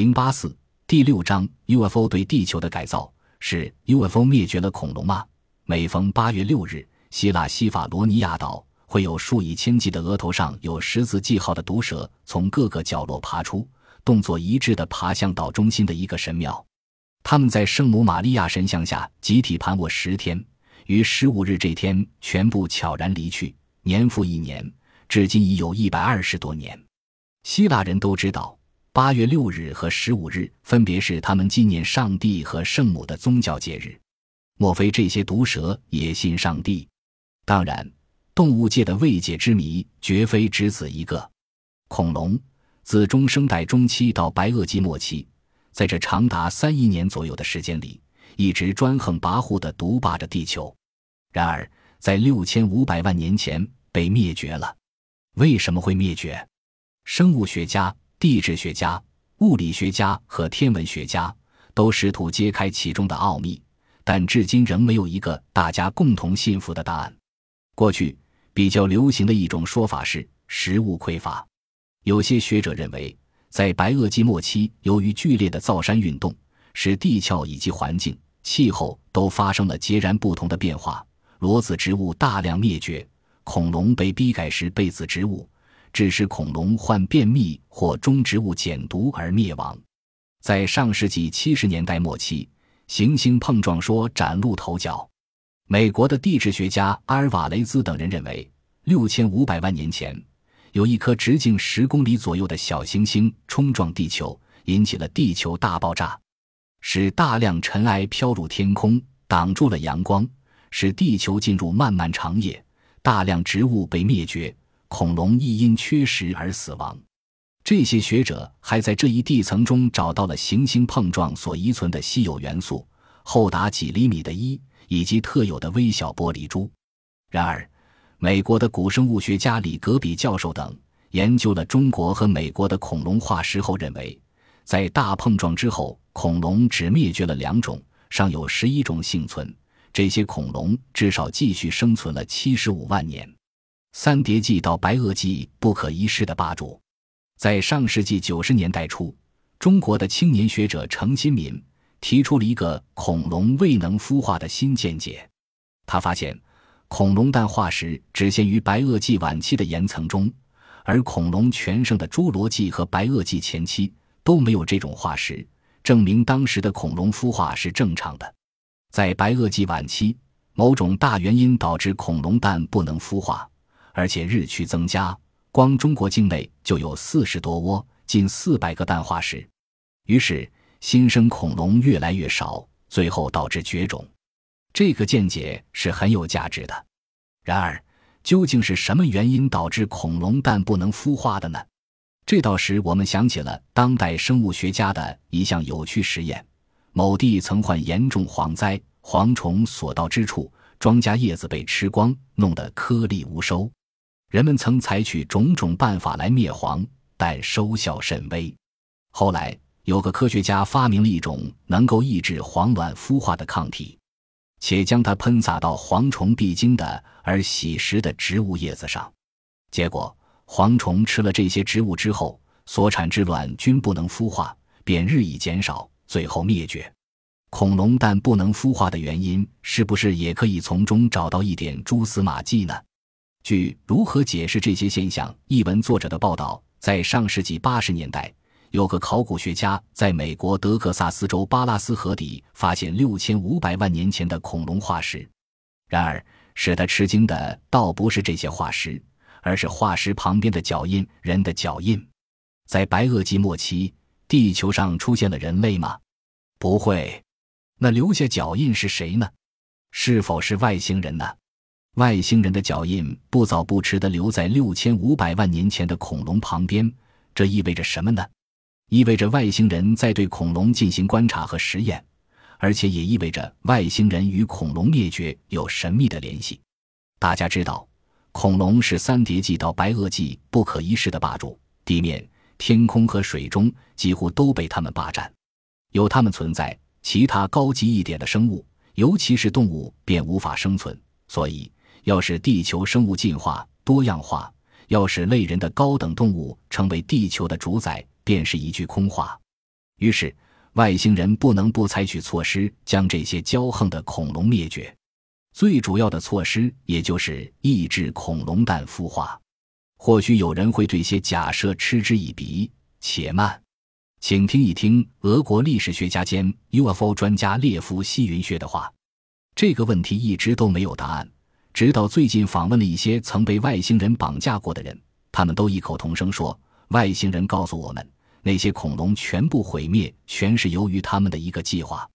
零八四第六章 UFO 对地球的改造是 UFO 灭绝了恐龙吗？每逢八月六日，希腊西法罗尼亚岛会有数以千计的额头上有十字记号的毒蛇从各个角落爬出，动作一致地爬向岛中心的一个神庙。他们在圣母玛利亚神像下集体盘卧十天，于十五日这天全部悄然离去，年复一年，至今已有一百二十多年。希腊人都知道。八月六日和十五日分别是他们纪念上帝和圣母的宗教节日。莫非这些毒蛇也信上帝？当然，动物界的未解之谜绝非只此一个。恐龙自中生代中期到白垩纪末期，在这长达三亿年左右的时间里，一直专横跋扈地独霸着地球。然而，在六千五百万年前被灭绝了。为什么会灭绝？生物学家。地质学家、物理学家和天文学家都试图揭开其中的奥秘，但至今仍没有一个大家共同信服的答案。过去比较流行的一种说法是食物匮乏。有些学者认为，在白垩纪末期，由于剧烈的造山运动，使地壳以及环境、气候都发生了截然不同的变化，裸子植物大量灭绝，恐龙被逼改食被子植物。致使恐龙患便秘或中植物碱毒而灭亡。在上世纪七十年代末期，行星碰撞说崭露头角。美国的地质学家阿尔瓦雷兹等人认为，六千五百万年前，有一颗直径十公里左右的小行星冲撞地球，引起了地球大爆炸，使大量尘埃飘入天空，挡住了阳光，使地球进入漫漫长夜，大量植物被灭绝。恐龙亦因缺食而死亡。这些学者还在这一地层中找到了行星碰撞所遗存的稀有元素，厚达几厘米的铱以及特有的微小玻璃珠。然而，美国的古生物学家里格比教授等研究了中国和美国的恐龙化石后认为，在大碰撞之后，恐龙只灭绝了两种，尚有十一种幸存。这些恐龙至少继续生存了七十五万年。三叠纪到白垩纪不可一世的霸主，在上世纪九十年代初，中国的青年学者程新民提出了一个恐龙未能孵化的新见解。他发现，恐龙蛋化石只限于白垩纪晚期的岩层中，而恐龙全盛的侏罗纪和白垩纪前期都没有这种化石，证明当时的恐龙孵化是正常的。在白垩纪晚期，某种大原因导致恐龙蛋不能孵化。而且日趋增加，光中国境内就有四十多窝，近四百个蛋化石。于是新生恐龙越来越少，最后导致绝种。这个见解是很有价值的。然而，究竟是什么原因导致恐龙蛋不能孵化的呢？这倒使我们想起了当代生物学家的一项有趣实验：某地曾患严重蝗灾，蝗虫所到之处，庄稼叶子被吃光，弄得颗粒无收。人们曾采取种种办法来灭蝗，但收效甚微。后来，有个科学家发明了一种能够抑制蝗卵孵化的抗体，且将它喷洒到蝗虫必经的而喜食的植物叶子上。结果，蝗虫吃了这些植物之后，所产之卵均不能孵化，便日益减少，最后灭绝。恐龙蛋不能孵化的原因，是不是也可以从中找到一点蛛丝马迹呢？据如何解释这些现象一文作者的报道，在上世纪八十年代，有个考古学家在美国德克萨斯州巴拉斯河底发现六千五百万年前的恐龙化石。然而，使他吃惊的倒不是这些化石，而是化石旁边的脚印——人的脚印。在白垩纪末期，地球上出现了人类吗？不会。那留下脚印是谁呢？是否是外星人呢？外星人的脚印不早不迟地留在六千五百万年前的恐龙旁边，这意味着什么呢？意味着外星人在对恐龙进行观察和实验，而且也意味着外星人与恐龙灭绝有神秘的联系。大家知道，恐龙是三叠纪到白垩纪不可一世的霸主，地面、天空和水中几乎都被他们霸占。有他们存在，其他高级一点的生物，尤其是动物，便无法生存。所以。要使地球生物进化多样化，要使类人的高等动物成为地球的主宰，便是一句空话。于是，外星人不能不采取措施将这些骄横的恐龙灭绝。最主要的措施，也就是抑制恐龙蛋孵化。或许有人会对些假设嗤之以鼻，且慢，请听一听俄国历史学家兼 UFO 专家列夫·西云学的话。这个问题一直都没有答案，直到最近访问了一些曾被外星人绑架过的人，他们都异口同声说：“外星人告诉我们，那些恐龙全部毁灭，全是由于他们的一个计划。”